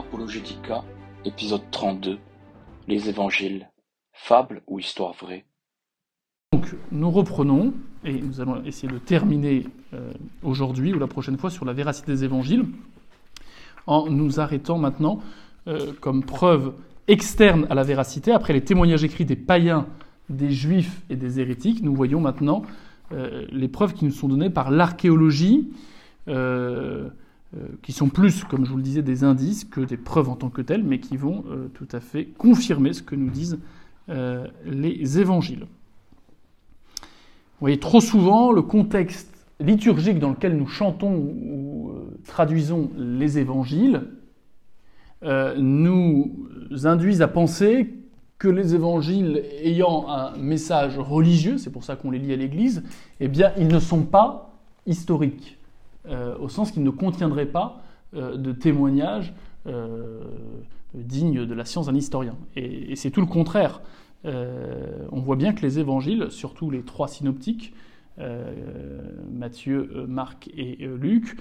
Apologetica, épisode 32 Les évangiles, fable ou histoire vraie. Donc, nous reprenons, et nous allons essayer de terminer euh, aujourd'hui ou la prochaine fois sur la véracité des évangiles, en nous arrêtant maintenant euh, comme preuve externe à la véracité, après les témoignages écrits des païens, des juifs et des hérétiques, nous voyons maintenant euh, les preuves qui nous sont données par l'archéologie, qui sont plus, comme je vous le disais, des indices que des preuves en tant que telles, mais qui vont euh, tout à fait confirmer ce que nous disent euh, les évangiles. Vous voyez, trop souvent, le contexte liturgique dans lequel nous chantons ou euh, traduisons les évangiles euh, nous induisent à penser que les évangiles ayant un message religieux, c'est pour ça qu'on les lit à l'église, eh bien, ils ne sont pas historiques, euh, au sens qu'ils ne contiendraient pas euh, de témoignages euh, dignes de la science d'un historien. Et, c'est tout le contraire. On voit bien que les évangiles, surtout les trois synoptiques, Matthieu, Marc et Luc,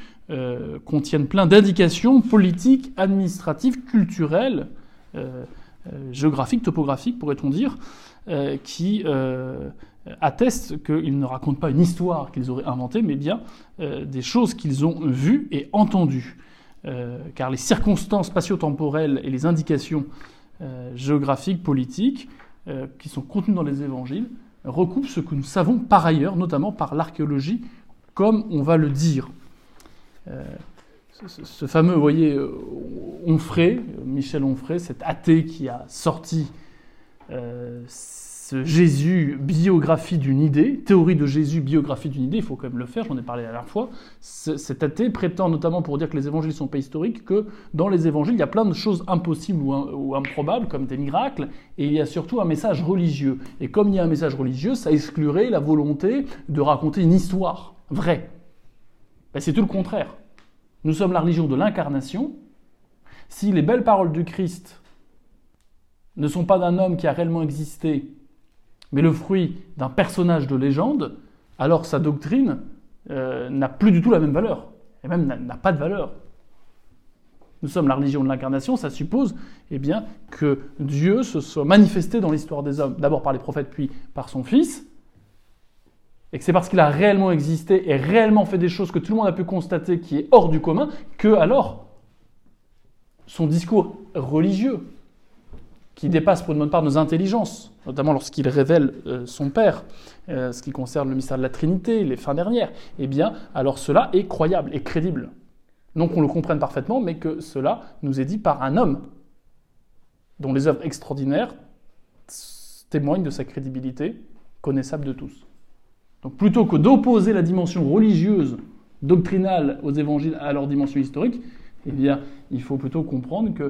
contiennent plein d'indications politiques, administratives, culturelles, géographiques, topographiques, pourrait-on dire, qui attestent qu'ils ne racontent pas une histoire qu'ils auraient inventée, mais bien euh, des choses qu'ils ont vues et entendues. Euh, car les circonstances spatio-temporelles et les indications euh, géographiques, politiques, euh, qui sont contenues dans les évangiles, recoupent ce que nous savons par ailleurs, notamment par l'archéologie, comme on va le dire. Euh, ce, ce fameux, vous voyez, euh, Onfray, Michel Onfray, cet athée qui a sorti euh, Jésus, biographie d'une idée, théorie de Jésus, biographie d'une idée, il faut quand même le faire, j'en ai parlé la dernière fois. Ce- cet athée prétend notamment pour dire que les évangiles sont pas historiques, que dans les évangiles, il y a plein de choses impossibles ou, im- ou improbables, comme des miracles, et il y a surtout un message religieux. Et comme il y a un message religieux, ça exclurait la volonté de raconter une histoire vraie. Ben, c'est tout le contraire. Nous sommes la religion de l'incarnation. Si les belles paroles du Christ ne sont pas d'un homme qui a réellement existé, mais le fruit d'un personnage de légende, alors sa doctrine euh, n'a plus du tout la même valeur, et même n'a- pas de valeur. Nous sommes la religion de l'incarnation, ça suppose eh bien, que Dieu se soit manifesté dans l'histoire des hommes, d'abord par les prophètes, puis par son Fils, et que c'est parce qu'il a réellement existé et réellement fait des choses que tout le monde a pu constater qui est hors du commun, que alors son discours religieux, qui dépasse pour une bonne part nos intelligences, notamment lorsqu'il révèle euh, son Père, euh, ce qui concerne le mystère de la Trinité, les fins dernières, eh bien, alors cela est croyable et crédible. Non qu'on le comprenne parfaitement, mais que cela nous est dit par un homme dont les œuvres extraordinaires témoignent de sa crédibilité, connaissable de tous. Donc plutôt que d'opposer la dimension religieuse, doctrinale aux évangiles à leur dimension historique, eh bien, il faut plutôt comprendre que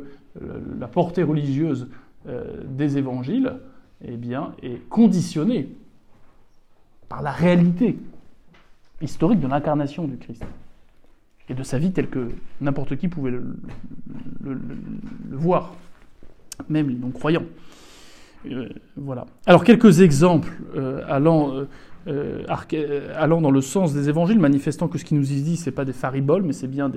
euh, la portée religieuse euh, des évangiles eh bien, est conditionnée par la réalité historique de l'incarnation du Christ et de sa vie telle que n'importe qui pouvait le, voir, même les non-croyants. Euh, voilà. Alors quelques exemples euh, allant, allant dans le sens des évangiles, manifestant que ce qui nous est dit, c'est pas des fariboles, mais c'est bien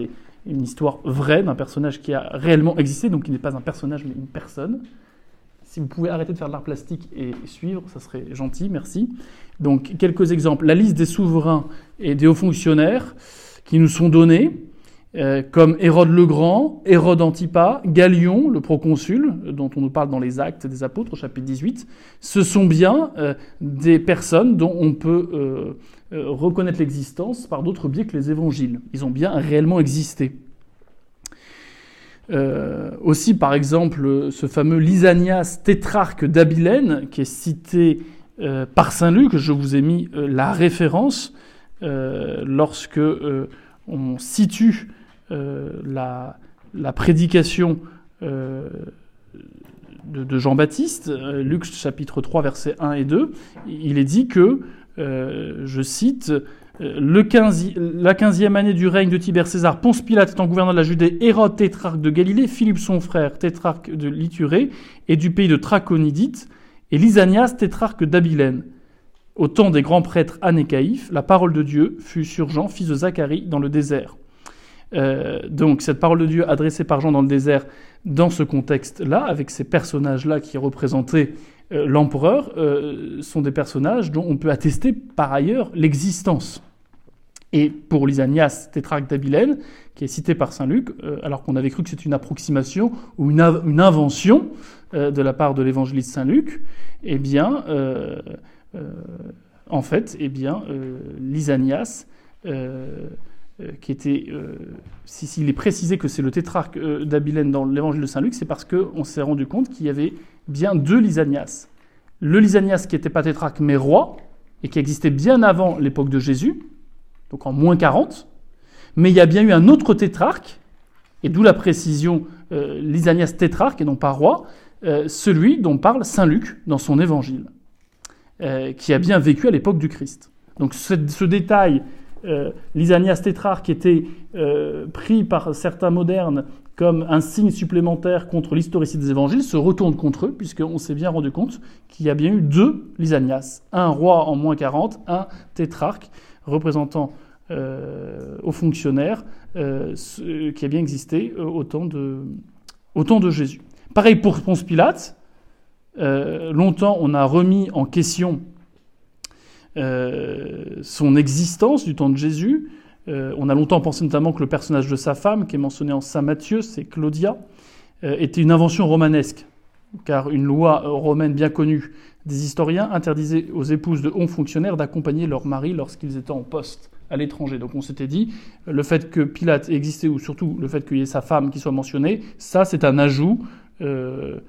une histoire vraie d'un personnage qui a réellement existé, donc qui n'est pas un personnage mais une personne. Si vous pouvez arrêter de faire de l'art plastique et suivre, ça serait gentil, merci. Donc quelques exemples. La liste des souverains et des hauts fonctionnaires qui nous sont donnés, euh, comme Hérode le Grand, Hérode Antipas, Galion, le proconsul, dont on nous parle dans les Actes des Apôtres, chapitre 18. Ce sont bien euh, des personnes dont on peut euh, reconnaître l'existence par d'autres biais que les évangiles. Ils ont bien réellement existé. Euh, aussi, par exemple, ce fameux Lysanias, tétrarque d'Abilène, qui est cité euh, par Saint Luc. Je vous ai mis euh, la référence lorsque on situe la, prédication de, de Jean-Baptiste, Luc chapitre 3, versets 1 et 2. Il est dit que, je cite, 15, la quinzième année du règne de Tibère César, Ponce Pilate étant gouverneur de la Judée, Hérode tétrarque de Galilée, Philippe son frère tétrarque de Liturée et du pays de Traconidite, et Lysanias tétrarque d'Abilène. Au temps des grands prêtres Anne et Caïphe, la parole de Dieu fut sur Jean, fils de Zacharie, dans le désert. donc cette parole de Dieu adressée par Jean dans le désert, dans ce contexte-là, avec ces personnages-là qui représentaient l'empereur, sont des personnages dont on peut attester par ailleurs l'existence. Et pour Lysanias, tétrarque d'Abilène, qui est cité par saint Luc, euh, alors qu'on avait cru que c'était une approximation ou une, invention euh, de la part de l'évangéliste saint Luc, eh bien, euh, en fait, eh bien, qui était, s'il est précisé que c'est le tétrarque d'Abilène dans l'évangile de saint Luc, c'est parce qu'on s'est rendu compte qu'il y avait bien deux Lysanias. Le Lysanias qui n'était pas tétrarque mais roi, et qui existait bien avant l'époque de Jésus, donc en moins 40. Mais il y a bien eu un autre tétrarque, et d'où la précision euh, tétrarque et non pas roi, euh, celui dont parle Saint Luc dans son évangile, euh, qui a bien vécu à l'époque du Christ. Donc ce, détail, euh, tétrarque était pris par certains modernes comme un signe supplémentaire contre l'historicité des évangiles, se retourne contre eux, puisqu'on s'est bien rendu compte qu'il y a bien eu deux Lysanias, un roi en moins 40, un tétrarque, représentant euh, aux fonctionnaires euh, qui a bien existé euh, au de, au temps de Jésus. Pareil pour Ponce Pilate. longtemps, on a remis en question son existence du temps de Jésus. on a longtemps pensé notamment que le personnage de sa femme, qui est mentionné en Saint Matthieu, c'est Claudia, était une invention romanesque, car une loi romaine bien connue des historiens interdisait aux épouses de hauts fonctionnaires d'accompagner leur mari lorsqu'ils étaient en poste à l'étranger. Donc on s'était dit, le fait que Pilate existait, ou surtout le fait qu'il y ait sa femme qui soit mentionnée, ça c'est un ajout, euh,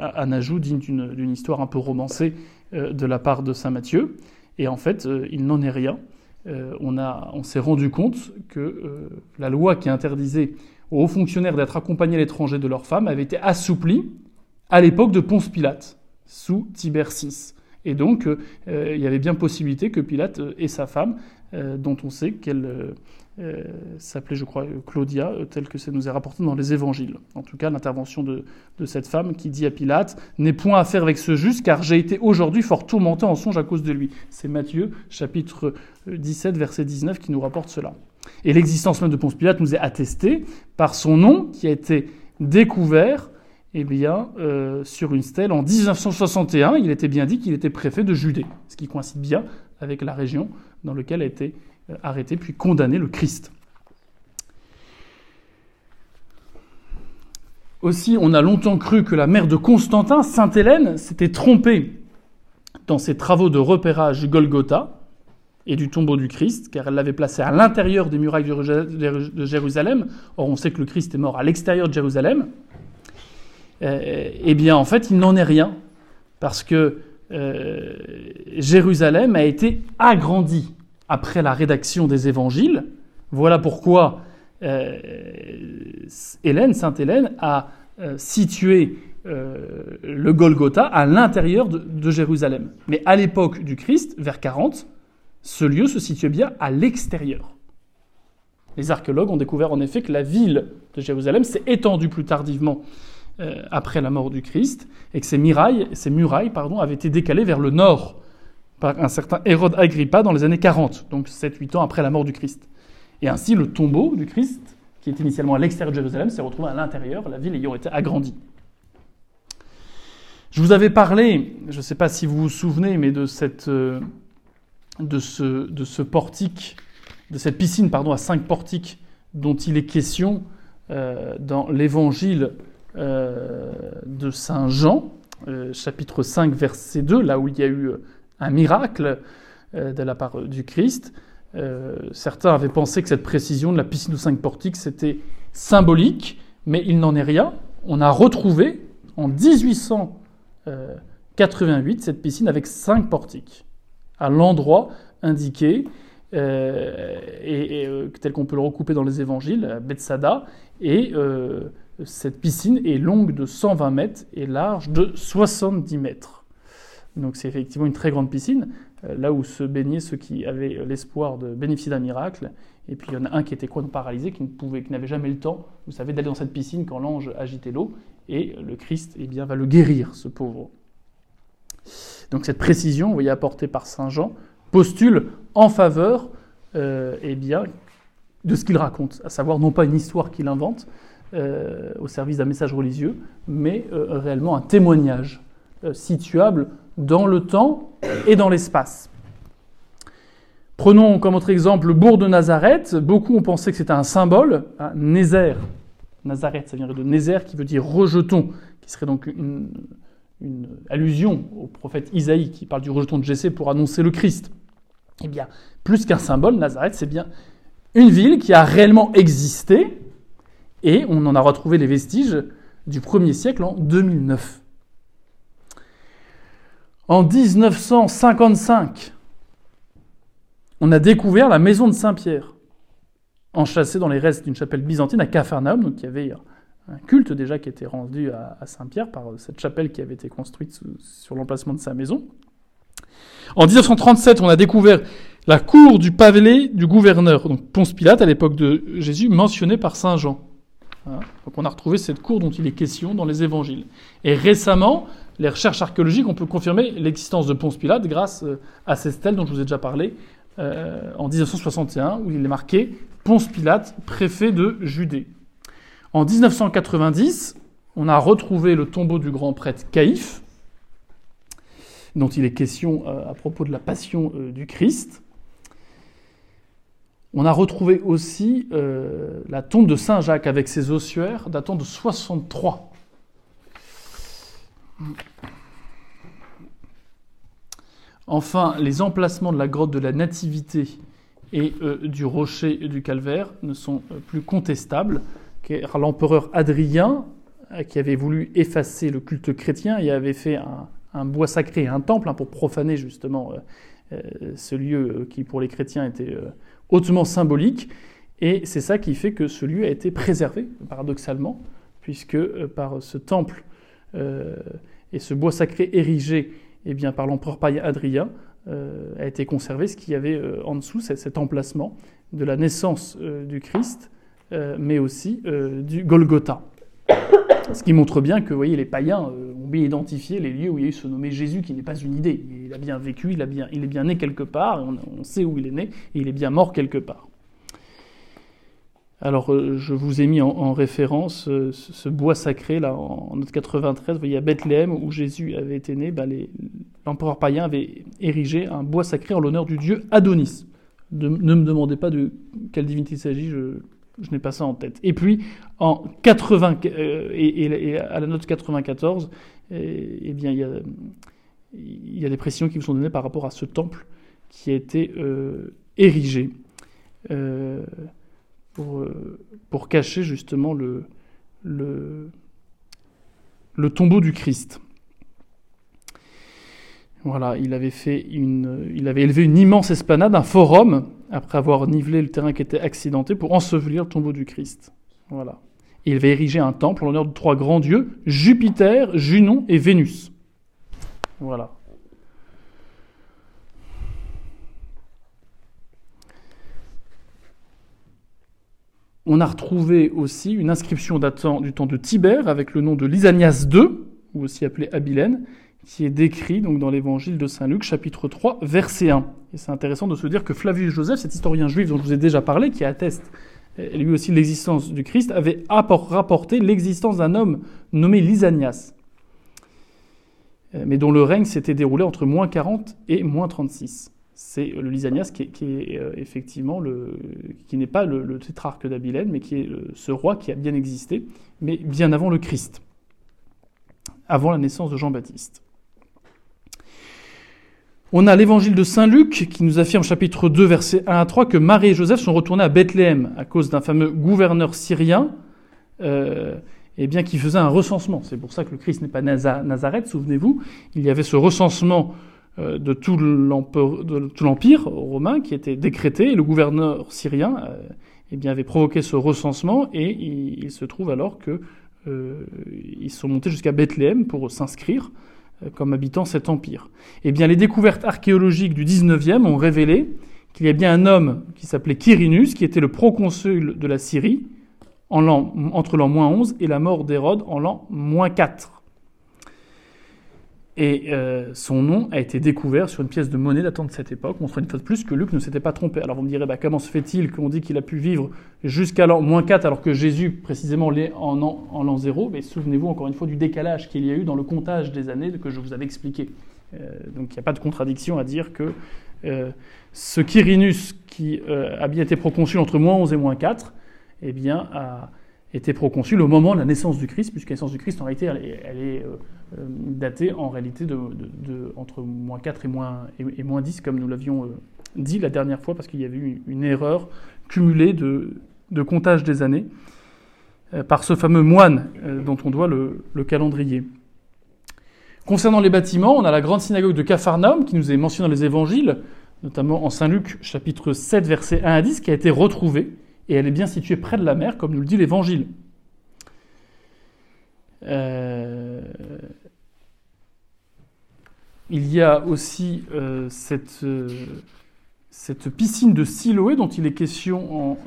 un ajout digne d'une histoire un peu romancée euh, de la part de Saint Matthieu. Et en fait, euh, il n'en est rien. on, on s'est rendu compte que la loi qui interdisait aux hauts fonctionnaires d'être accompagnés à l'étranger de leur femme avait été assouplie à l'époque de Ponce Pilate, sous Tibère VI. Et donc, il y avait bien possibilité que Pilate et sa femme euh, dont on sait qu'elle euh, euh, s'appelait, je crois, Claudia, telle que ça nous est rapporté dans les évangiles. En tout cas, l'intervention de, cette femme qui dit à Pilate N'ai point à faire avec ce juste, car j'ai été aujourd'hui fort tourmenté en songe à cause de lui. C'est Matthieu, chapitre 17, verset 19, qui nous rapporte cela. Et l'existence même de Ponce Pilate nous est attestée par son nom qui a été découvert eh bien, sur une stèle en 1961. Il était bien dit qu'il était préfet de Judée, ce qui coïncide bien avec la région dans laquelle a été euh, arrêté puis condamné le Christ. Aussi, on a longtemps cru que la mère de Constantin, Sainte Hélène, s'était trompée dans ses travaux de repérage Golgotha et du tombeau du Christ, car elle l'avait placé à l'intérieur des murailles de Jérusalem. Or, on sait que le Christ est mort à l'extérieur de Jérusalem. Euh, eh bien, en fait, il n'en est rien, parce que euh, Jérusalem a été agrandie après la rédaction des évangiles. Voilà pourquoi euh, Hélène, Sainte Hélène, a euh, situé le Golgotha à l'intérieur de, Jérusalem. Mais à l'époque du Christ, vers 40, ce lieu se situait bien à l'extérieur. Les archéologues ont découvert en effet que la ville de Jérusalem s'est étendue plus tardivement euh, après la mort du Christ, et que ces murailles, ces murailles avaient été décalées vers le nord par un certain Hérode Agrippa dans les années 40, donc 7-8 ans après la mort du Christ. Et ainsi, le tombeau du Christ, qui est initialement à l'extérieur de Jérusalem, s'est retrouvé à l'intérieur, la ville ayant été agrandie. Je vous avais parlé, je ne sais pas si vous vous souvenez, mais de, cette, euh, ce, portique, de cette piscine pardon, à cinq portiques dont il est question euh, dans l'évangile euh, de Saint Jean, chapitre 5, verset 2, là où il y a eu un miracle de la part du Christ. certains avaient pensé que cette précision de la piscine de cinq portiques, c'était symbolique, mais il n'en est rien. On a retrouvé en 1888 cette piscine avec cinq portiques, à l'endroit indiqué, et, tel qu'on peut le recouper dans les évangiles, à Bethsada, et cette piscine est longue de 120 mètres et large de 70 mètres. Donc c'est effectivement une très grande piscine, euh, là où se baignaient ceux qui avaient l'espoir de bénéficier d'un miracle. Et puis il y en a un qui était paralysé, qui ne pouvait, qui n'avait jamais le temps, vous savez, d'aller dans cette piscine quand l'ange agitait l'eau, et le Christ, eh bien, va le guérir, ce pauvre. Donc cette précision, vous voyez, apportée par saint Jean, postule en faveur, euh, eh bien, de ce qu'il raconte, à savoir non pas une histoire qu'il invente euh, au service d'un message religieux, mais euh, réellement un témoignage euh, situable dans le temps et dans l'espace. Prenons comme autre exemple le bourg de Nazareth. Beaucoup ont pensé que c'était un symbole, un Nézer. Nazareth, ça viendrait de Nézer, qui veut dire rejeton, qui serait donc une, une allusion au prophète Isaïe, qui parle du rejeton de Jessé pour annoncer le Christ. Eh bien, plus qu'un symbole, Nazareth, c'est bien une ville qui a réellement existé, et on en a retrouvé les vestiges du 1er siècle en 2009. En 1955, on a découvert la maison de Saint-Pierre, enchâssée dans les restes d'une chapelle byzantine à Capharnaüm, donc il y avait un culte déjà qui était rendu à, Saint-Pierre par cette chapelle qui avait été construite sur l'emplacement de sa maison. En 1937, on a découvert la cour du pavelé du gouverneur, donc Ponce Pilate à l'époque de Jésus, mentionnée par Saint Jean. Hein. on a retrouvé cette cour dont il est question dans les évangiles. Et récemment, les recherches archéologiques ont pu confirmer l'existence de Ponce Pilate grâce euh, à ces stèles dont je vous ai déjà parlé euh, en 1961, où il est marqué Ponce Pilate, préfet de Judée. En 1990, on a retrouvé le tombeau du grand prêtre Caïphe, dont il est question euh, à propos de la passion du Christ. On a retrouvé aussi euh, la tombe de Saint Jacques avec ses ossuaires datant de 63. Enfin, les emplacements de la grotte de la Nativité et euh, du rocher du Calvaire ne sont euh, plus contestables, car l'empereur Adrien, qui avait voulu effacer le culte chrétien et avait fait un, bois sacré, un temple hein, pour profaner justement ce lieu qui pour les chrétiens était hautement symbolique. Et c'est ça qui fait que ce lieu a été préservé, paradoxalement, puisque euh, par ce temple euh, et ce bois sacré érigé eh bien, par l'empereur païen Adrien, euh, a été conservé ce qu'il y avait en dessous, cet emplacement de la naissance du Christ, mais aussi du Golgotha. Ce qui montre bien que les païens bien identifié les lieux où il y a eu ce nommé Jésus, qui n'est pas une idée. Il a bien vécu, il, a bien, il est bien né quelque part, on, sait où il est né, et il est bien mort quelque part. Alors, euh, je vous ai mis en, référence euh, ce, bois sacré, là, en, note 93, vous voyez, à Bethléem, où Jésus avait été né, bah, l'empereur païen avait érigé un bois sacré en l'honneur du dieu Adonis. ne me demandez pas de quelle divinité il s'agit, je, je n'ai pas ça en tête. Et puis, en 80, euh, et, à la note 94, euh, eh bien, il y, a, des précisions qui vous sont données par rapport à ce temple qui a été euh, érigé pour, pour, cacher justement le tombeau du Christ. Voilà, il avait, fait une, il avait élevé une immense esplanade, un forum, après avoir nivelé le terrain qui était accidenté, pour ensevelir le tombeau du Christ. Voilà. il avait érigé un temple en l'honneur de trois grands dieux, Jupiter, Junon et Vénus. Voilà. On a retrouvé aussi une inscription datant du temps de Tibère avec le nom de Lysanias II, ou aussi appelé Abilène, qui est décrit donc dans l'évangile de Saint Luc, chapitre 3, verset 1. Et c'est intéressant de se dire que Flavius Joseph, cet historien juif dont je vous ai déjà parlé, qui atteste euh, lui aussi l'existence du Christ, avait rapporté l'existence d'un homme nommé Lysanias, euh, mais dont le règne s'était déroulé entre moins 40 et moins 36. C'est le Lysanias qui est, euh, effectivement le, qui n'est pas le, tétrarque d'Abilène, mais qui est ce roi qui a bien existé, mais bien avant le Christ, avant la naissance de Jean-Baptiste. On a l'évangile de Saint Luc qui nous affirme, chapitre 2, versets 1 à 3, que Marie et Joseph sont retournés à Bethléem à cause d'un fameux gouverneur syrien euh, eh bien, qui faisait un recensement. C'est pour ça que le Christ n'est pas Nazareth, souvenez-vous. Il y avait ce recensement euh, de tout l'empire romain qui était décrété, et le gouverneur syrien euh, eh bien, avait provoqué ce recensement, et il, se trouve alors que euh, ils sont montés jusqu'à Bethléem pour s'inscrire comme habitant cet empire. Eh bien, les découvertes archéologiques du 19e ont révélé qu'il y a bien un homme qui s'appelait Quirinus, qui était le proconsul de la Syrie en entre l'an moins 11 et la mort d'Hérode en l'an moins 4. Et euh, son nom a été découvert sur une pièce de monnaie datant de cette époque, montrant une fois de plus que Luc ne s'était pas trompé. Alors vous me direz, bah, comment se fait-il qu'on dit qu'il a pu vivre jusqu'à l'an moins 4 alors que Jésus précisément l'est en, l'an 0 Mais souvenez-vous encore une fois du décalage qu'il y a eu dans le comptage des années que je vous avais expliqué. Euh, donc il n'y a pas de contradiction à dire que euh, ce Quirinus qui a bien été proconsul entre moins 11 et moins 4, eh bien, a été proconsul au moment de la naissance du Christ, puisque la naissance du Christ, en réalité, elle est, euh, euh, datée en réalité entre moins 4 et moins, et, moins 10, comme nous l'avions euh, dit la dernière fois, parce qu'il y avait eu une, erreur cumulée de, comptage des années par ce fameux moine dont on doit le, calendrier. Concernant les bâtiments, on a la grande synagogue de Capharnaüm qui nous est mentionnée dans les évangiles, notamment en Saint Luc chapitre 7 versets 1 à 10, qui a été retrouvée et elle est bien située près de la mer, comme nous le dit l'Évangile. Euh, il y a aussi euh, cette, euh, cette, piscine de Siloé dont il est question en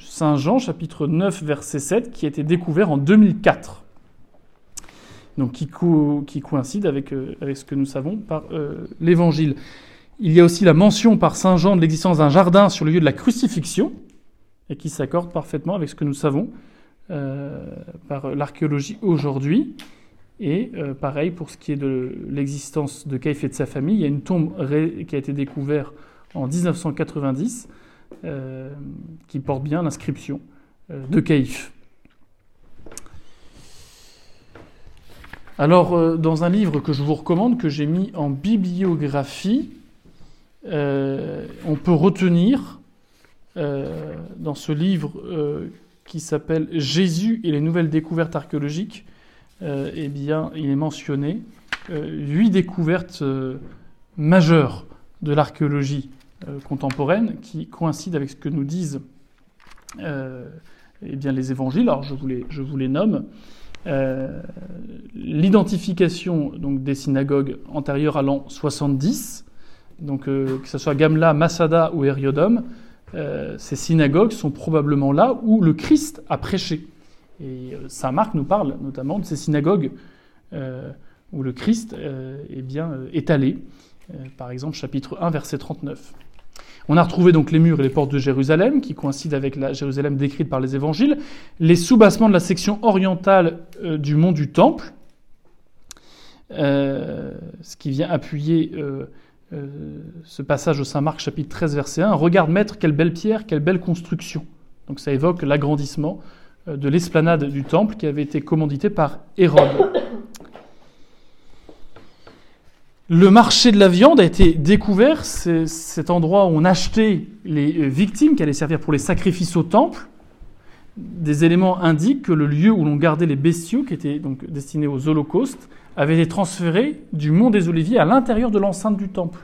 Saint Jean, chapitre 9, verset 7, qui a été découvert en 2004. Donc qui, qui coïncide avec, avec, ce que nous savons par l'Évangile. Il y a aussi la mention par Saint Jean de l'existence d'un jardin sur le lieu de la crucifixion, et qui s'accorde parfaitement avec ce que nous savons euh, par l'archéologie aujourd'hui. Et euh, pareil pour ce qui est de l'existence de Caïphe et de sa famille, il y a une tombe qui a été découverte en 1990 euh, qui porte bien l'inscription de Caïphe. Alors, dans un livre que je vous recommande, que j'ai mis en bibliographie, euh, on peut retenir euh, dans ce livre euh, qui s'appelle Jésus et les nouvelles découvertes archéologiques, eh bien, il est mentionné huit découvertes majeures de l'archéologie contemporaine qui coïncident avec ce que nous disent eh bien, les évangiles. Alors, je vous les, je vous les nomme. L'identification des synagogues antérieures à l'an 70, donc euh, que ce soit Gamla, Masada ou Hériodome, euh, ces synagogues sont probablement là où le Christ a prêché. Et euh, Saint Marc nous parle notamment de ces synagogues où le Christ est bien étalé. par exemple, chapitre 1, verset 39. On a retrouvé donc les murs et les portes de Jérusalem, qui coïncident avec la Jérusalem décrite par les évangiles, les soubassements de la section orientale du mont du Temple, ce qui vient appuyer euh, ce passage au Saint-Marc chapitre 13 verset 1, Regarde maître, quelle belle pierre, quelle belle construction. Donc ça évoque l'agrandissement euh, de l'esplanade du temple qui avait été commandité par Hérode. Le marché de la viande a été découvert, c'est cet endroit où on achetait les euh, victimes qui allaient servir pour les sacrifices au temple. Des éléments indiquent que le lieu où l'on gardait les bestiaux, qui étaient donc destinés aux holocaustes, avait été transféré du mont des Oliviers à l'intérieur de l'enceinte du temple,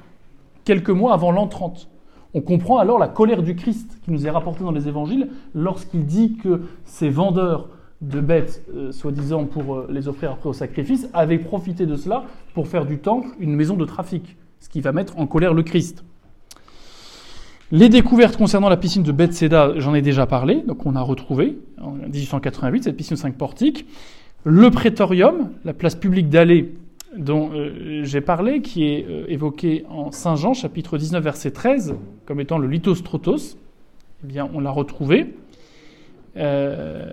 quelques mois avant l'an 30. On comprend alors la colère du Christ qui nous est rapportée dans les évangiles lorsqu'il dit que ces vendeurs de bêtes, euh, soi-disant pour euh, les offrir après au sacrifice, avaient profité de cela pour faire du temple une maison de trafic, ce qui va mettre en colère le Christ. Les découvertes concernant la piscine de Bethsaida, j'en ai déjà parlé, donc on a retrouvé en 1888 cette piscine de 5 portiques le prétorium, la place publique d'Allée dont euh, j'ai parlé, qui est euh, évoqué en Saint Jean, chapitre 19, verset 13, comme étant le lithostrotos, eh bien, on l'a retrouvé. Euh,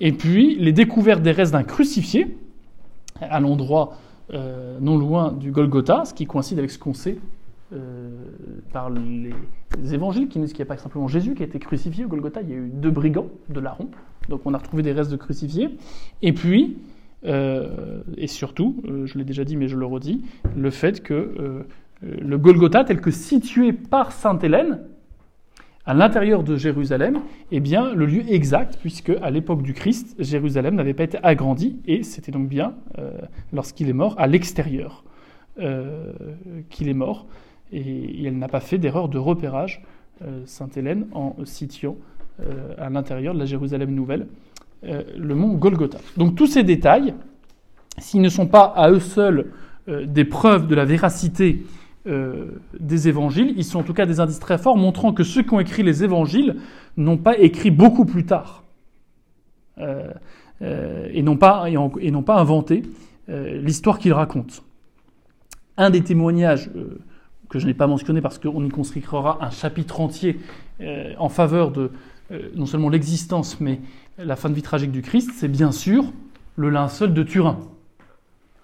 et puis, les découvertes des restes d'un crucifié, à l'endroit non loin du Golgotha, ce qui coïncide avec ce qu'on sait par les, évangiles, qui disent qu'il n'y a pas simplement Jésus qui a été crucifié au Golgotha, il y a eu deux brigands de Laron, donc on a retrouvé des restes de crucifiés. Et puis, euh, et surtout, euh, je l'ai déjà dit mais je le redis, le fait que euh, le Golgotha, tel que situé par Sainte Hélène, à l'intérieur de Jérusalem, est bien le lieu exact, puisque à l'époque du Christ, Jérusalem n'avait pas été agrandi, et c'était donc bien, lorsqu'il est mort, à l'extérieur qu'il est mort, et elle n'a pas fait d'erreur de repérage, Sainte Hélène, en situant à l'intérieur de la Jérusalem nouvelle, euh, le mont Golgotha. Donc tous ces détails, s'ils ne sont pas à eux seuls euh, des preuves de la véracité des évangiles, ils sont en tout cas des indices très forts montrant que ceux qui ont écrit les évangiles n'ont pas écrit beaucoup plus tard et n'ont pas, et, pas inventé l'histoire qu'il raconte. Un des témoignages que je n'ai pas mentionné parce qu'on y consacrera un chapitre entier en faveur de non seulement l'existence, mais la fin de vie tragique du Christ, c'est bien sûr le linceul de Turin.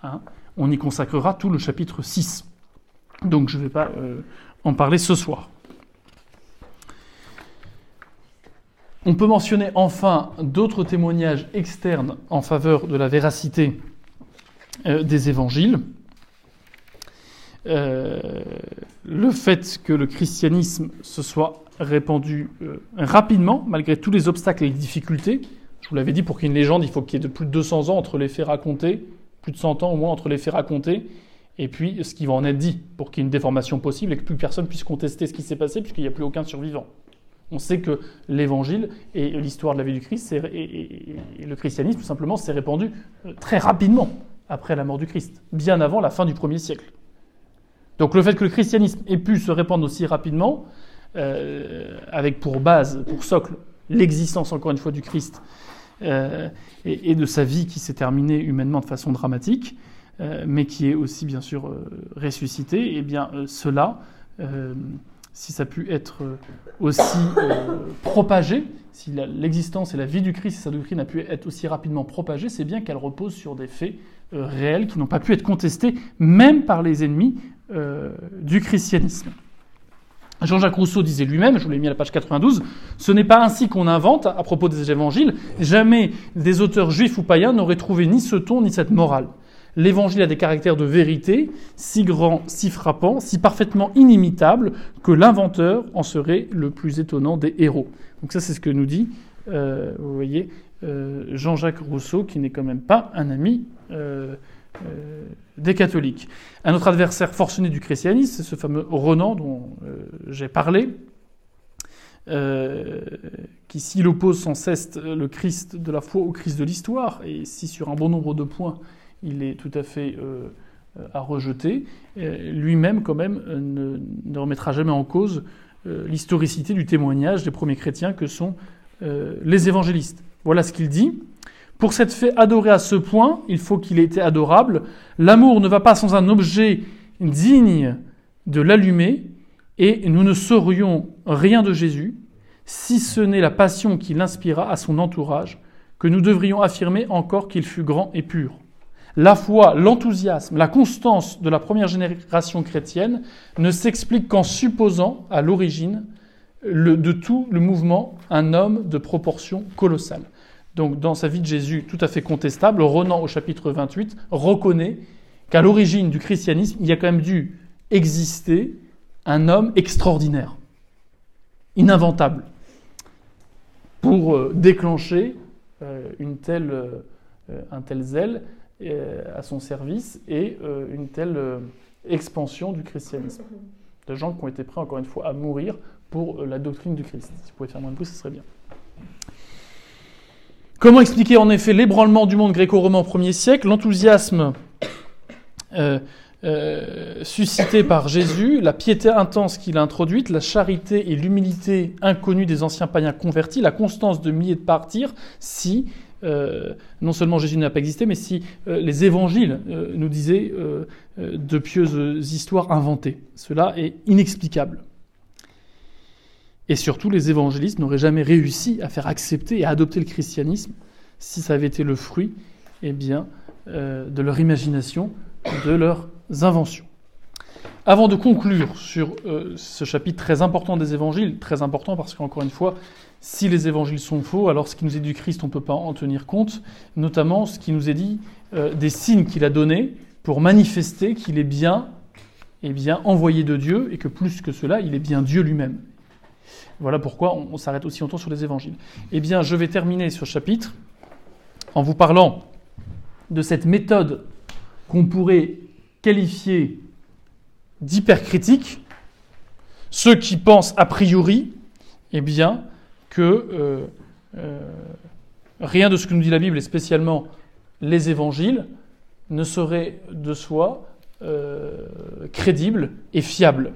Hein. on y consacrera tout le chapitre 6. Donc je ne vais pas en parler ce soir. On peut mentionner enfin d'autres témoignages externes en faveur de la véracité euh, des évangiles. Euh, le fait que le christianisme se soit répandu euh, rapidement, malgré tous les obstacles et les difficultés. Je vous l'avais dit, pour qu'il y ait une légende, il faut qu'il y ait plus de 200 ans entre les faits racontés, plus de 100 ans au moins entre les faits racontés, et puis ce qui va en être dit, pour qu'il y ait une déformation possible et que plus personne puisse contester ce qui s'est passé, puisqu'il n'y a plus aucun survivant. On sait que l'évangile et l'histoire de la vie du Christ et, le christianisme, tout simplement, s'est répandu euh, très rapidement après la mort du Christ, bien avant la fin du premier siècle. Donc le fait que le christianisme ait pu se répandre aussi rapidement, euh, avec pour base, pour socle, l'existence encore une fois du Christ euh, et, de sa vie qui s'est terminée humainement de façon dramatique, mais qui est aussi bien sûr ressuscité, et eh bien cela si ça a pu être euh, aussi euh, propagé, si l'existence et la vie du Christ et sa doctrine a pu être aussi rapidement propagée, c'est bien qu'elle repose sur des faits euh, réels qui n'ont pas pu être contestés, même par les ennemis du christianisme. Jean-Jacques Rousseau disait lui-même, je vous l'ai mis à la page 92, ce n'est pas ainsi qu'on invente à propos des évangiles, jamais des auteurs juifs ou païens n'auraient trouvé ni ce ton ni cette morale. L'évangile a des caractères de vérité, si grands, si frappants, si parfaitement inimitables, que l'inventeur en serait le plus étonnant des héros. Donc ça, c'est ce que nous dit, euh, vous voyez, euh, Jean-Jacques Rousseau, qui n'est quand même pas un ami euh, des catholiques. Un autre adversaire forcené du christianisme, c'est ce fameux Renan dont j'ai parlé, qui s'il oppose sans cesse le Christ de la foi au Christ de l'histoire, et si sur un bon nombre de points il est tout à fait euh, à rejeter. Lui-même, quand même, euh, ne, remettra jamais en cause euh, l'historicité du témoignage des premiers chrétiens que sont les évangélistes. Voilà ce qu'il dit. Pour s'être fait adorer à ce point, il faut qu'il ait été adorable. L'amour ne va pas sans un objet digne de l'allumer, et nous ne saurions rien de Jésus, si ce n'est la passion qui l'inspira à son entourage, que nous devrions affirmer encore qu'il fut grand et pur la foi, l'enthousiasme, la constance de la première génération chrétienne ne s'explique qu'en supposant à l'origine de tout le mouvement un homme de proportion colossale. Donc dans sa vie de Jésus tout à fait contestable, Renan au chapitre 28 reconnaît qu'à l'origine du christianisme, il y a quand même dû exister un homme extraordinaire, ininventable, pour euh, déclencher euh, une telle, euh, un tel zèle à son service et une telle expansion du christianisme. De gens qui ont été prêts, encore une fois, à mourir pour la doctrine du Christ. Si vous pouvez faire moins de bruit, ce serait bien. Comment expliquer en effet l'ébranlement du monde gréco-romain au 1er siècle, l'enthousiasme suscité par Jésus, la piété intense qu'il a introduite, la charité et l'humilité inconnue des anciens païens convertis, la constance de milliers de partir, si euh, non seulement Jésus n'a pas existé, mais si euh, les évangiles euh, nous disaient de pieuses histoires inventées. Cela est inexplicable. Et surtout, les évangélistes n'auraient jamais réussi à faire accepter et à adopter le christianisme si ça avait été le fruit eh bien, de leur imagination, de leurs inventions. Avant de conclure sur ce chapitre très important des évangiles, très important parce qu'encore une fois, si les évangiles sont faux, alors ce qui nous est du Christ, on ne peut pas en tenir compte, notamment ce qui nous est dit euh, des signes qu'il a donnés pour manifester qu'il est bien, et bien envoyé de Dieu et que plus que cela, il est bien Dieu lui-même. Voilà pourquoi on, s'arrête aussi longtemps sur les évangiles. Eh bien, je vais terminer ce chapitre en vous parlant de cette méthode qu'on pourrait qualifier d'hypercritique. Ceux qui pensent a priori, eh bien, que euh, euh, rien de ce que nous dit la Bible, et spécialement les évangiles, ne serait de soi euh, crédible et fiable.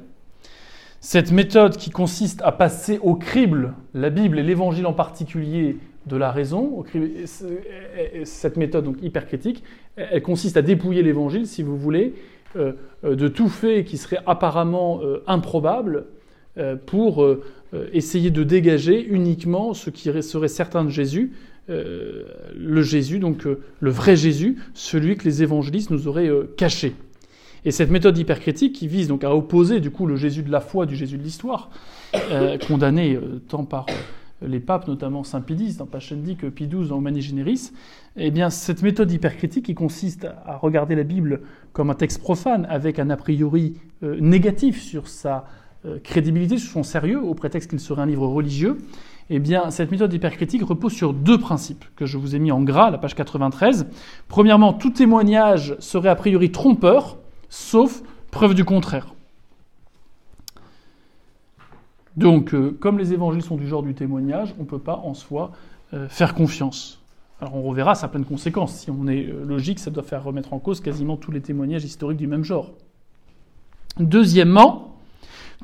Cette méthode qui consiste à passer au crible la Bible et l'évangile en particulier de la raison, cette méthode donc hypercritique, elle consiste à dépouiller l'évangile, si vous voulez, euh, euh, de tout fait qui serait apparemment euh, improbable pour essayer de dégager uniquement ce qui serait certain de Jésus, le Jésus, donc le vrai Jésus, celui que les évangélistes nous auraient caché. Et cette méthode hypercritique qui vise donc à opposer du coup le Jésus de la foi du Jésus de l'histoire, condamné tant par les papes, notamment Saint X dans Pascendi que Pie XII dans Humani Generis, eh bien, cette méthode hypercritique qui consiste à regarder la Bible comme un texte profane avec un a priori euh, négatif sur sa euh, crédibilité, sur son sérieux, au prétexte qu'il serait un livre religieux, eh bien, cette méthode hypercritique repose sur deux principes que je vous ai mis en gras à la page 93. Premièrement, tout témoignage serait a priori trompeur, sauf preuve du contraire. Donc, euh, comme les évangiles sont du genre du témoignage, on ne peut pas en soi euh, faire confiance. Alors on reverra, ça a plein de conséquences. Si on est euh, logique, ça doit faire remettre en cause quasiment tous les témoignages historiques du même genre. Deuxièmement,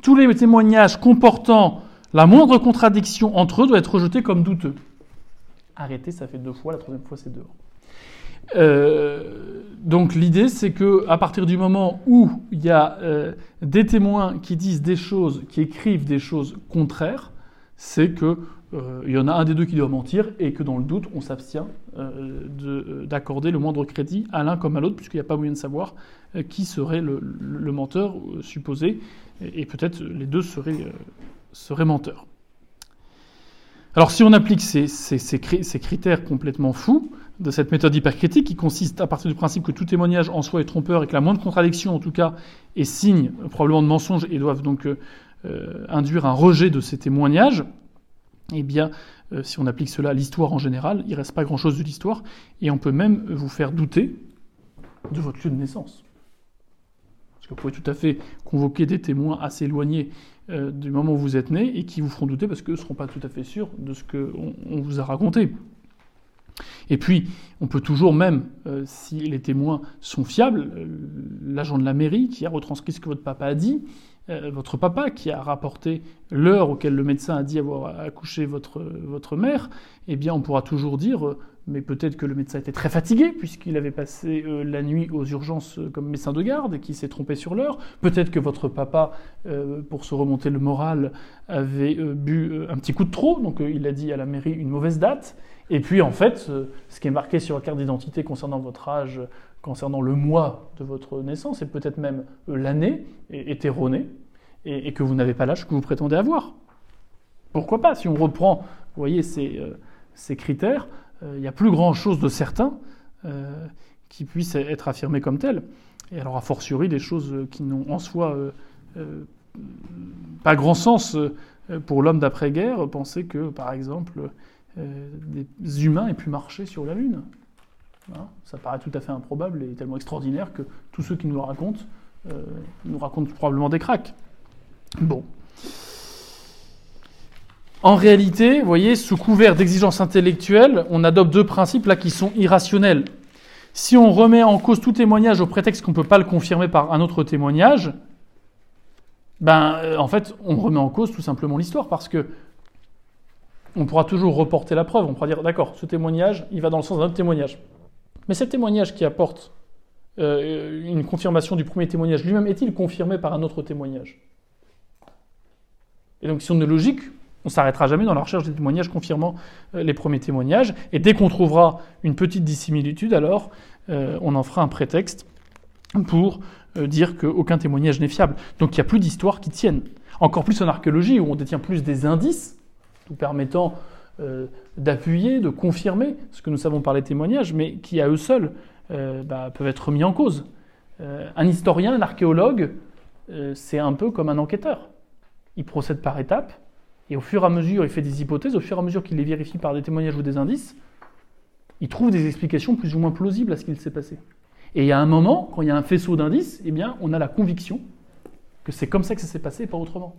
tous les témoignages comportant la moindre contradiction entre eux doivent être rejetés comme douteux. Arrêtez, ça fait deux fois, la troisième fois c'est dehors. Euh, donc l'idée, c'est que à partir du moment où il y a euh, des témoins qui disent des choses, qui écrivent des choses contraires, c'est que euh, y en a un des deux qui doit mentir et que dans le doute, on s'abstient d'accorder le moindre crédit à l'un comme à l'autre, puisqu'il n'y a pas moyen de savoir qui serait le, menteur supposé, et, peut-être les deux seraient, menteurs. Alors si on applique ces critères complètement fous, de cette méthode hypercritique qui consiste à partir du principe que tout témoignage en soi est trompeur et que la moindre contradiction en tout cas est signe probablement de mensonge et doivent donc euh, euh, induire un rejet de ces témoignages, eh bien euh, si on applique cela à l'histoire en général, il ne reste pas grand-chose de l'histoire et on peut même vous faire douter de votre lieu de naissance. Parce que vous pouvez tout à fait convoquer des témoins assez éloignés du moment où vous êtes né et qui vous feront douter parce qu'eux ne seront pas tout à fait sûrs de ce qu'on vous a raconté. Et puis, on peut toujours même, euh, si les témoins sont fiables, euh, l'agent de la mairie qui a retranscrit ce que votre papa a dit, euh, votre papa qui a rapporté l'heure auquel le médecin a dit avoir accouché votre, votre mère, eh bien, on pourra toujours dire, mais peut-être que le médecin était très fatigué puisqu'il avait passé la nuit aux urgences comme médecin de garde et qu'il s'est trompé sur l'heure. Peut-être que votre papa, pour se remonter le moral, avait bu un petit coup de trop, donc il a dit à la mairie une mauvaise date. Et puis en fait, ce qui est marqué sur la carte d'identité concernant votre âge, concernant le mois de votre naissance, et peut-être même euh, l'année, est erroné, et, que vous n'avez pas l'âge que vous prétendez avoir. Pourquoi pas? Si on reprend, vous voyez, ces, euh, critères, euh, il n'y a plus grand-chose de certain qui puisse être affirmé comme tel. Et alors, a fortiori, des choses qui n'ont en soi pas grand sens pour l'homme d'après-guerre, penser que, par exemple, des humains aient pu marcher sur la Lune. Hein, ça paraît tout à fait improbable et tellement extraordinaire que tous ceux qui nous le racontent euh, nous racontent probablement des cracks. Bon. En réalité, vous voyez, sous couvert d'exigences intellectuelles, on adopte deux principes là qui sont irrationnels. Si on remet en cause tout témoignage au prétexte qu'on ne peut pas le confirmer par un autre témoignage, ben, euh, en fait, on remet en cause tout simplement l'histoire parce que on pourra toujours reporter la preuve. On pourra dire, d'accord, ce témoignage, il va dans le sens d'un autre témoignage. Mais ce témoignage qui apporte euh, une confirmation du premier témoignage lui-même, est-il confirmé par un autre témoignage? Et donc, si on est logique, on s'arrêtera jamais dans la recherche des témoignages confirmant euh, les premiers témoignages. Et dès qu'on trouvera une petite dissimilitude, alors euh, on en fera un prétexte pour dire qu'aucun témoignage n'est fiable. Donc il n'y a plus d'histoire qui tienne. Encore plus en archéologie, où on détient plus des indices permettant euh, d'appuyer, de confirmer ce que nous savons par les témoignages, mais qui à eux seuls euh, bah, peuvent être mis en cause. Euh, un historien, un archéologue, c'est un peu comme un enquêteur. Il procède par étapes, et au fur et à mesure, il fait des hypothèses, au fur et à mesure qu'il les vérifie par des témoignages ou des indices, il trouve des explications plus ou moins plausibles à ce qu'il s'est passé. Et il y a un moment, quand il y a un faisceau d'indices, eh bien, on a la conviction que c'est comme ça que ça s'est passé et pas autrement.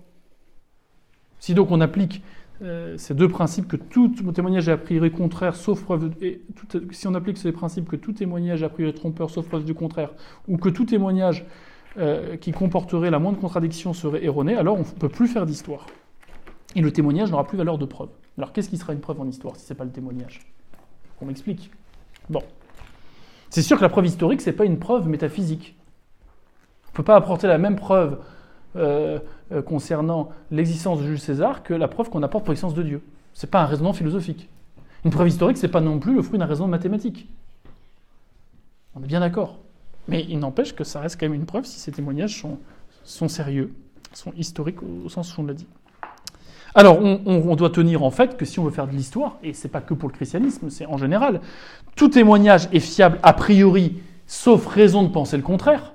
Si donc on applique euh, ces deux principes que tout témoignage a priori contraire, sauf preuve. Si on applique ces principes que tout témoignage a priori trompeur, sauf preuve du contraire, ou que tout témoignage euh, qui comporterait la moindre contradiction serait erroné, alors on ne peut plus faire d'histoire. Et le témoignage n'aura plus valeur de preuve. Alors qu'est-ce qui sera une preuve en histoire si ce n'est pas le témoignage? On m'explique. Bon. C'est sûr que la preuve historique, c'est pas une preuve métaphysique. On ne peut pas apporter la même preuve euh, euh, concernant l'existence de Jules César que la preuve qu'on apporte pour l'existence de Dieu. C'est pas un raisonnement philosophique. Une preuve historique, c'est pas non plus le fruit d'un raisonnement mathématique. On est bien d'accord. Mais il n'empêche que ça reste quand même une preuve si ces témoignages sont, sérieux, sont historiques au, sens où on l'a dit. Alors, on, doit tenir en fait que si on veut faire de l'histoire, et c'est pas que pour le christianisme, c'est en général, tout témoignage est fiable a priori, sauf raison de penser le contraire.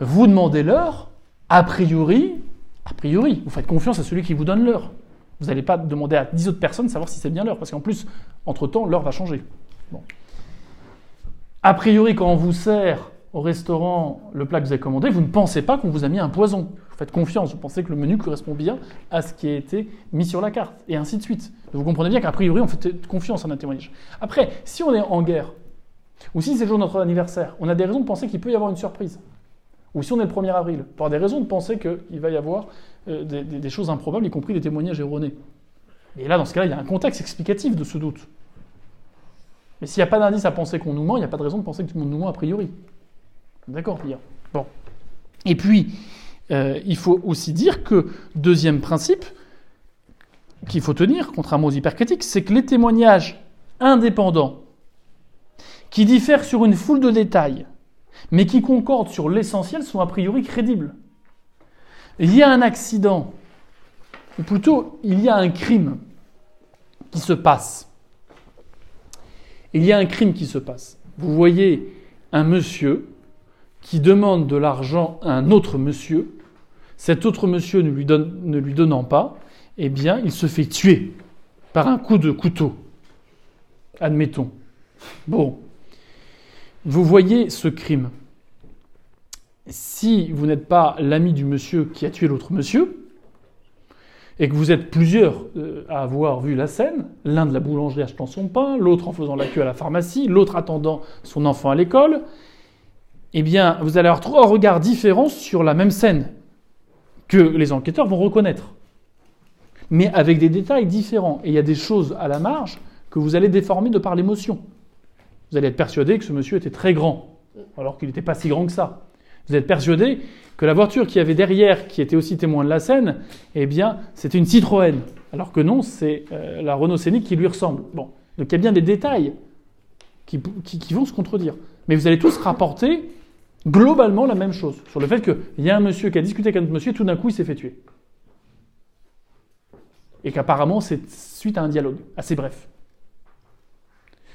Vous demandez l'heure, a priori, a priori, vous faites confiance à celui qui vous donne l'heure. Vous n'allez pas demander à 10 autres personnes de savoir si c'est bien l'heure, parce qu'en plus, entre-temps, l'heure va changer. A priori, quand on vous sert au restaurant le plat que vous avez commandé, vous ne pensez pas qu'on vous a mis un poison. Vous faites confiance, vous pensez que le menu correspond bien à ce qui a été mis sur la carte, et ainsi de suite. Vous comprenez bien qu'a priori, on fait confiance en un témoignage. Après, si on est en guerre, ou si c'est le jour de notre anniversaire, on a des raisons de penser qu'il peut y avoir une surprise. Ou si on est le 1er avril, avoir des raisons de penser qu'il va y avoir euh, des, choses improbables, y compris des témoignages erronés. Et là, dans ce cas-là, il y a un contexte explicatif de ce doute. Mais s'il n'y a pas d'indice à penser qu'on nous ment, il n'y a pas de raison de penser que tout le monde nous ment a priori. D'accord, bien. Bon. Et puis, euh, il faut aussi dire que, deuxième principe qu'il faut tenir, contrairement aux hypercritiques, c'est que les témoignages indépendants, qui diffèrent sur une foule de détails, mais qui concordent sur l'essentiel, sont a priori crédibles. Il y a un accident, ou plutôt il y a un crime qui se passe. Il y a un crime qui se passe. Vous voyez un monsieur qui demande de l'argent à un autre monsieur, cet autre monsieur ne lui, ne lui donnant pas, eh bien, il se fait tuer par un coup de couteau. Admettons. Bon. Vous voyez ce crime. Si vous n'êtes pas l'ami du monsieur qui a tué l'autre monsieur, et que vous êtes plusieurs euh, à avoir vu la scène, l'un de la boulangerie achetant son pain, l'autre en faisant la queue à la pharmacie, l'autre attendant son enfant à l'école, eh bien, vous allez avoir trois regards différents sur la même scène que les enquêteurs vont reconnaître, mais avec des détails différents. Et il y a des choses à la marge que vous allez déformer de par l'émotion. Vous allez être persuadé que ce monsieur était très grand, alors qu'il n'était pas si grand que ça. Vous êtes persuadé que la voiture qui avait derrière, qui était aussi témoin de la scène, eh bien, c'était une Citroën. Alors que non, c'est euh, la Renault Scénic qui lui ressemble. Bon. Donc il y a bien des détails qui, vont se contredire. Mais vous allez tous rapporter globalement la même chose, sur le fait qu'il y a un monsieur qui a discuté avec un autre monsieur tout d'un coup il s'est fait tuer. Et qu'apparemment c'est suite à un dialogue assez bref.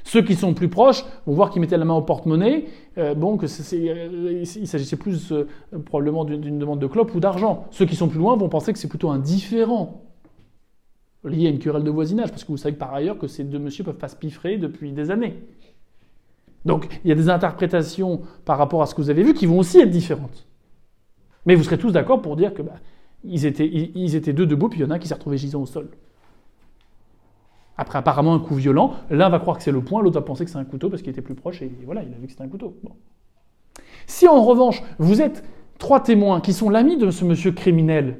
Ceux qui sont plus proches vont voir qu'il mettait la main au porte-monnaie, euh, bon, que euh, il s'agissait plus euh, probablement d'une demande de clope ou d'argent. Ceux qui sont plus loin vont penser que c'est plutôt indifférent, lié à une querelle de voisinage, parce que vous savez par ailleurs que ces deux messieurs peuvent pas se piffrer depuis des années. Donc il y a des interprétations par rapport à ce que vous avez vu qui vont aussi être différentes. Mais vous serez tous d'accord pour dire que bah, étaient, ils, étaient, deux debout, puis il y en a un qui s'est retrouvé gisant au sol. Après apparemment un coup violent, l'un va croire que c'est le poing, l'autre va penser que c'est un couteau parce qu'il était plus proche et voilà, il a vu que c'était un couteau. Si en revanche, vous êtes trois témoins qui sont l'ami de ce monsieur criminel,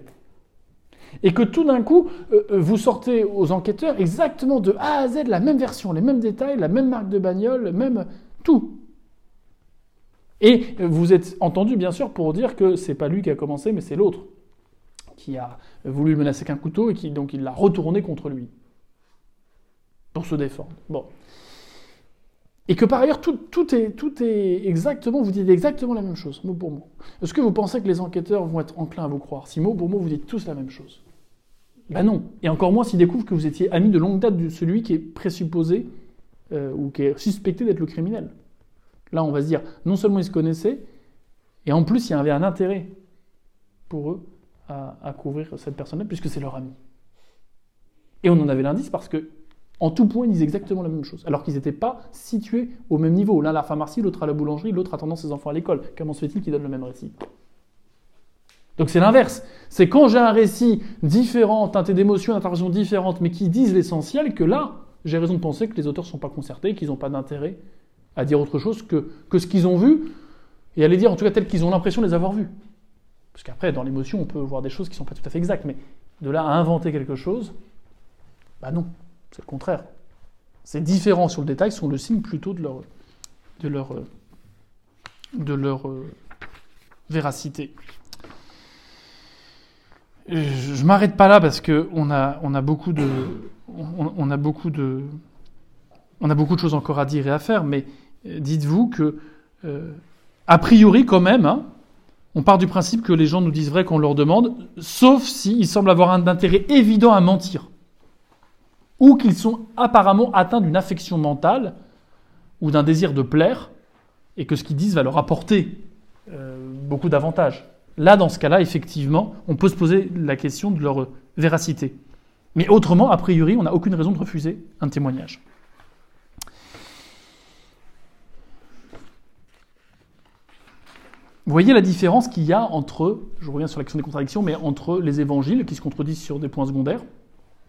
et que tout d'un coup, euh, euh, vous sortez aux enquêteurs exactement de A à Z la même version, les mêmes détails, la même marque de bagnole, même tout. Et vous êtes entendu, bien sûr, pour dire que c'est pas lui qui a commencé, mais c'est l'autre qui a voulu le menacer qu'un couteau et qui donc il l'a retourné contre lui se défendre. Bon. Et que par ailleurs, tout, est, tout est exactement, vous dites exactement la même chose, mot pour mot. Est-ce que vous pensez que les enquêteurs vont être enclins à vous croire? Si mot pour mot vous dites tous la même chose Ben non. Et encore moins s'ils découvrent que vous étiez ami de longue date de celui qui est présupposé euh, ou qui est suspecté d'être le criminel. Là, on va se dire, non seulement ils se connaissaient, et en plus, il y avait un intérêt pour eux à couvrir cette personne-là, puisque c'est leur ami. Et on en avait l'indice parce que, en tout point, ils disaient exactement la même chose, alors qu'ils n'étaient pas situés au même niveau. L'un à la pharmacie, l'autre à la boulangerie, l'autre attendant ses enfants à l'école. Comment se fait-il qu'ils donnent le même récit? Donc c'est l'inverse. C'est quand j'ai un récit différent, teinté d'émotions, d'interprétations différentes, mais qui disent l'essentiel, que là, j'ai raison de penser que les auteurs ne sont pas concertés, qu'ils n'ont pas d'intérêt à dire autre chose que, que ce qu'ils ont vu, et à les dire en tout cas tel qu'ils ont l'impression de les avoir vus. Parce qu'après, dans l'émotion, on peut voir des choses qui ne sont pas tout à fait exactes, mais de là à inventer quelque chose, bah non, c'est le contraire. Ces différents sur le détail sont le signe plutôt de leur, de leur, de leur véracité. Je, ne m'arrête pas là parce que on a, on a beaucoup de, on, a beaucoup de, on a beaucoup de choses encore à dire et à faire, mais dites-vous que, a priori quand même, hein, on part du principe que les gens nous disent vrai qu'on leur demande, sauf s'ils semblent avoir un intérêt évident à mentir. Ou qu'ils sont apparemment atteints d'une affection mentale ou d'un désir de plaire, et que ce qu'ils disent va leur apporter euh, beaucoup d'avantages. Là, dans ce cas-là, effectivement, on peut se poser la question de leur véracité. Mais autrement, a priori, on n'a aucune raison de refuser un témoignage. Vous voyez la différence qu'il y a entre, je reviens sur l'action des contradictions, mais entre les évangiles qui se contredisent sur des points secondaires,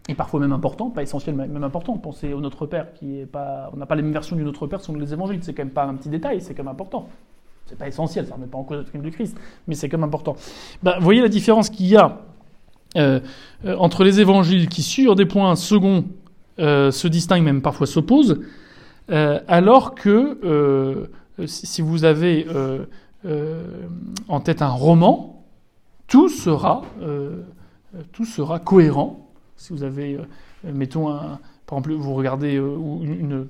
et parfois même importants, pas essentiels, mais même importants. Pensez au Notre Père, qui est pas, on n'a pas les mêmes versions du Notre Père selon les évangiles, c'est quand même pas un petit détail, c'est quand même important. C'est pas essentiel, ça ne remet pas en cause la doctrine du Christ, mais c'est quand même important. Ben, vous voyez la différence qu'il y a euh, euh, entre les évangiles qui, sur des points seconds, euh, se distinguent, même parfois s'opposent, alors que si vous avez en tête un roman, tout sera, tout sera cohérent. Si vous avez, euh, mettons, un, par exemple, vous regardez une,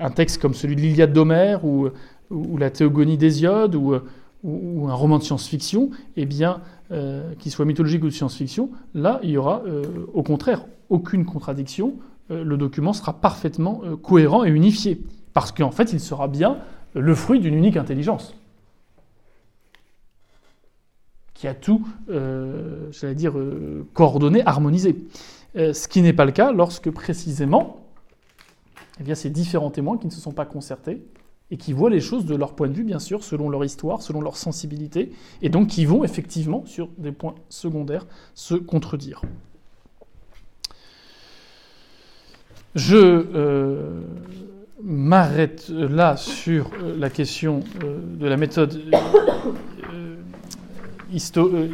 un texte comme celui de l'Iliade d'Homère ou, la Théogonie d'Hésiode ou, ou, un roman de science-fiction, eh bien, qu'il soit mythologique ou de science-fiction, là, il y aura au contraire aucune contradiction. le document sera parfaitement cohérent et unifié. Parce qu'en fait, il sera bien le fruit d'une unique intelligence qui a tout, euh, j'allais dire, euh, coordonné, harmonisé. Euh, ce qui n'est pas le cas lorsque précisément, eh bien, ces différents témoins qui ne se sont pas concertés et qui voient les choses de leur point de vue, bien sûr, selon leur histoire, selon leur sensibilité, et donc qui vont effectivement, sur des points secondaires, se contredire. Je m'arrête là sur la question de la méthode euh,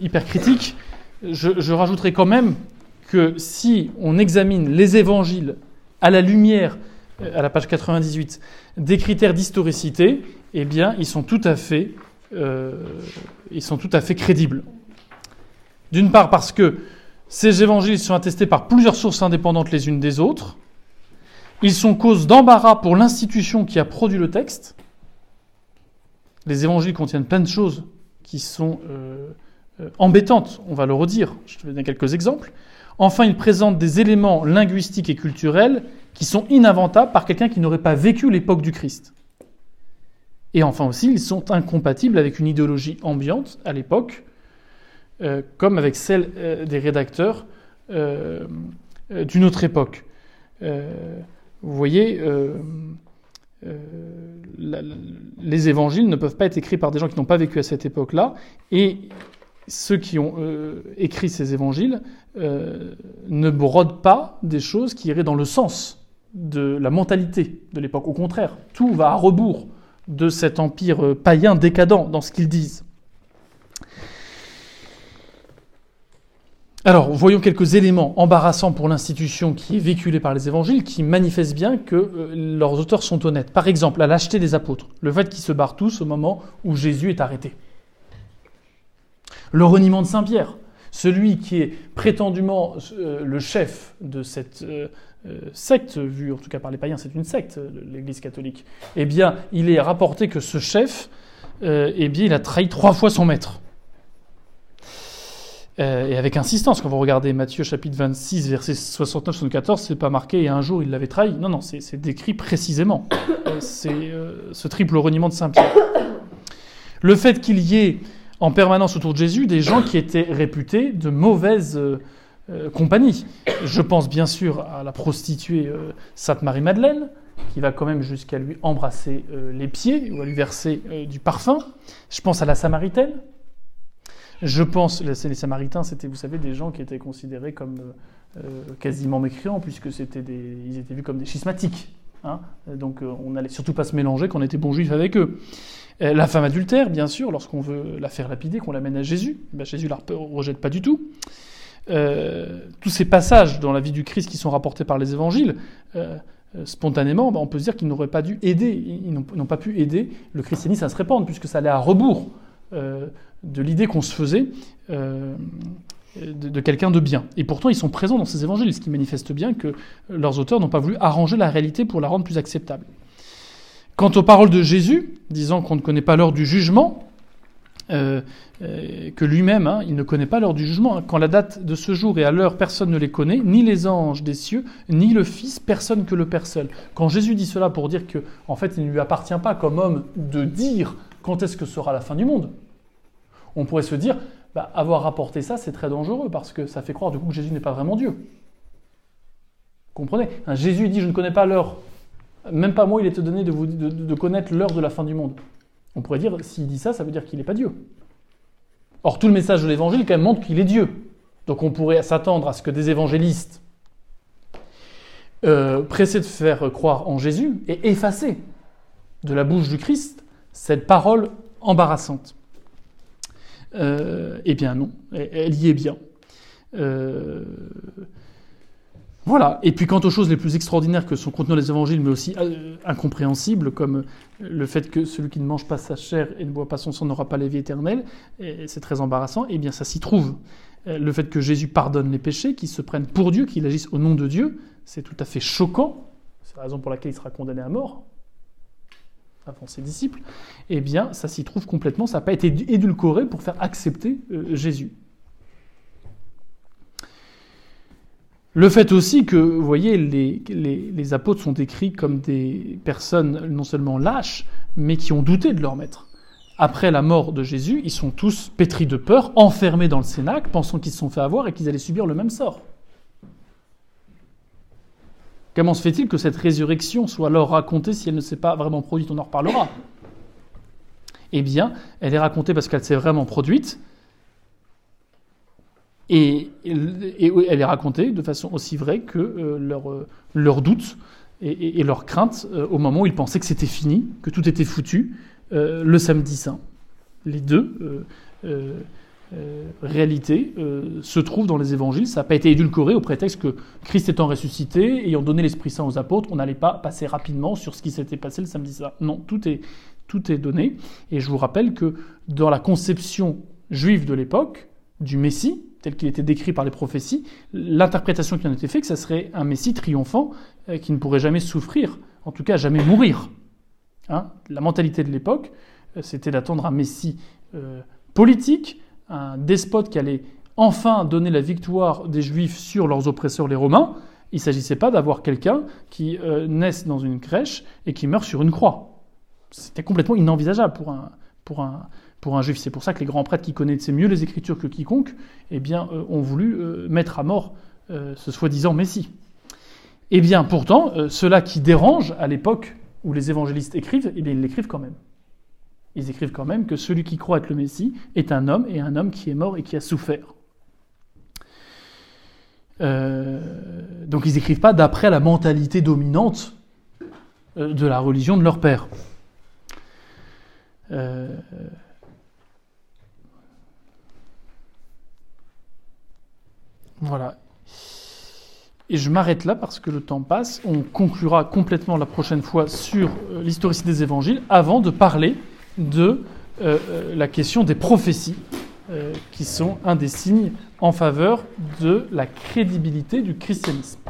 hypercritique. Je, je rajouterai quand même que si on examine les évangiles à la lumière, à la page 98, des critères d'historicité, eh bien, ils sont tout à fait, ils sont tout à fait crédibles. D'une part parce que ces évangiles sont attestés par plusieurs sources indépendantes les unes des autres, ils sont cause d'embarras pour l'institution qui a produit le texte. Les évangiles contiennent plein de choses qui sont euh, euh, embêtantes, on va le redire. Je te donner quelques exemples. Enfin, ils présentent des éléments linguistiques et culturels qui sont ininventables par quelqu'un qui n'aurait pas vécu l'époque du Christ. Et enfin aussi, ils sont incompatibles avec une idéologie ambiante à l'époque, euh, comme avec celle des rédacteurs d'une autre époque. Vous voyez, euh, euh, les évangiles ne peuvent pas être écrits par des gens qui n'ont pas vécu à cette époque-là, et ceux qui ont euh, écrit ces évangiles ne brodent pas des choses qui iraient dans le sens de la mentalité de l'époque. Au contraire, tout va à rebours de cet empire païen décadent dans ce qu'ils disent. Alors, voyons quelques éléments embarrassants pour l'institution qui est véhiculée par les évangiles, qui manifestent bien que euh, leurs auteurs sont honnêtes. Par exemple, à lâcheté des apôtres, le fait qu'ils se barrent tous au moment où Jésus est arrêté. Le reniement de Saint-Pierre, celui qui est prétendument euh, le chef de cette euh, secte, vue en tout cas par les païens, c'est une secte, l'Église catholique. Eh bien, il est rapporté que ce chef, eh bien, il a trahi trois fois son maître. Euh, et avec insistance, quand vous regardez Matthieu chapitre 26, verset 69-74, c'est pas marqué et un jour il l'avait trahi. Non, non, c'est décrit précisément. Euh, c'est euh, ce triple reniement de Saint-Pierre. Le fait qu'il y ait en permanence autour de Jésus des gens qui étaient réputés de mauvaise compagnie. Je pense bien sûr à la prostituée Sainte Marie-Madeleine, qui va quand même jusqu'à lui embrasser les pieds ou à lui verser du parfum. Je pense à la Samaritaine, je pense, les, Samaritains, c'était, vous savez, des gens qui étaient considérés comme euh, euh, quasiment mécréants, puisque c'était des, ils étaient vus comme des schismatiques. Hein. Donc euh, on n'allait surtout pas se mélanger qu'on était bon juif avec eux. la femme adultère, bien sûr, lorsqu'on veut la faire lapider, qu'on l'amène à Jésus, ben Jésus la rejette pas du tout. tous ces passages dans la vie du Christ qui sont rapportés par les évangiles spontanément, ben, on peut se dire qu'ils n'auraient pas dû aider, ils n'ont pas pu aider le christianisme à se répandre, puisque ça allait à rebours de l'idée qu'on se faisait de, quelqu'un de bien. Et pourtant, ils sont présents dans ces évangiles, ce qui manifeste bien que leurs auteurs n'ont pas voulu arranger la réalité pour la rendre plus acceptable. Quant aux paroles de Jésus, disant qu'on ne connaît pas l'heure du jugement, euh, euh, que lui-même, hein, il ne connaît pas l'heure du jugement. Quand la date de ce jour et à l'heure, personne ne les connaît, ni les anges des cieux, ni le Fils, personne que le Père seul. Quand Jésus dit cela pour dire que, en fait, il ne lui appartient pas comme homme de dire quand est-ce que sera la fin du monde, on pourrait se dire, bah, avoir rapporté ça, c'est très dangereux parce que ça fait croire du coup que Jésus n'est pas vraiment Dieu. Comprenez? Jésus dit Je ne connais pas l'heure. Même pas moi, il est donné de, vous, connaître l'heure de la fin du monde. On pourrait dire S'il dit ça, ça veut dire qu'il n'est pas Dieu. Or, tout le message de l'évangile, quand même, montre qu'il est Dieu. Donc, on pourrait s'attendre à ce que des évangélistes, euh, pressés de faire croire en Jésus, aient effacé de la bouche du Christ cette parole embarrassante. Euh, eh bien non, elle y est bien. Euh, voilà. Et puis quant aux choses les plus extraordinaires que sont contenues dans les évangiles, mais aussi euh, incompréhensibles, comme le fait que celui qui ne mange pas sa chair et ne boit pas son sang n'aura pas la vie éternelle, c'est très embarrassant, eh bien ça s'y trouve. Le fait que Jésus pardonne les péchés, qu'il se prenne pour Dieu, qu'il agisse au nom de Dieu, c'est tout à fait choquant. C'est la raison pour laquelle il sera condamné à mort avant ses disciples, eh bien, ça s'y trouve complètement, ça n'a pas été édulcoré pour faire accepter euh, Jésus. Le fait aussi que, vous voyez, les, apôtres sont décrits comme des personnes non seulement lâches, mais qui ont douté de leur maître. Après la mort de Jésus, ils sont tous pétris de peur, enfermés dans le Cénacle, pensant qu'ils se sont fait avoir et qu'ils allaient subir le même sort. Comment se fait-il que cette résurrection soit alors racontée si elle ne s'est pas vraiment produite? On en reparlera. Eh bien, elle est racontée parce qu'elle s'est vraiment produite. Et, elle est racontée de façon aussi vraie que euh, leurs leur euh, doutes et, leurs craintes euh, au moment où ils pensaient que c'était fini, que tout était foutu, le samedi saint. Les deux euh, réalité euh, se trouve dans les évangiles. Ça n'a pas été édulcoré au prétexte que Christ étant ressuscité, ayant donné l'Esprit Saint aux apôtres, on n'allait pas passer rapidement sur ce qui s'était passé le samedi saint. Non, tout est, tout est donné. Et je vous rappelle que dans la conception juive de l'époque, du Messie, tel qu'il était décrit par les prophéties, l'interprétation qui en était faite, que ça serait un Messie triomphant euh, qui ne pourrait jamais souffrir, en tout cas jamais mourir. Hein? La mentalité de l'époque, c'était d'attendre un Messie politique, un despote qui allait enfin donner la victoire des Juifs sur leurs oppresseurs, les Romains, il ne s'agissait pas d'avoir quelqu'un qui euh, naisse dans une crèche et qui meurt sur une croix. C'était complètement inenvisageable pour un, pour un, juif. C'est pour ça que les grands prêtres qui connaissaient mieux les Écritures que quiconque eh bien, euh, ont voulu euh, mettre à mort ce soi-disant Messie. Eh bien, pourtant, cela qui dérange à l'époque où les évangélistes écrivent, eh ils l'écrivent quand même ils écrivent quand même que celui qui croit être le Messie est un homme et un homme qui est mort et qui a souffert. Euh, donc ils n'écrivent pas d'après la mentalité dominante euh, de la religion de leur père. Euh, voilà. Et je m'arrête là parce que le temps passe. On conclura complètement la prochaine fois sur l'historicité des évangiles avant de parler de euh, euh, la question des prophéties, euh, qui sont un des signes en faveur de la crédibilité du christianisme.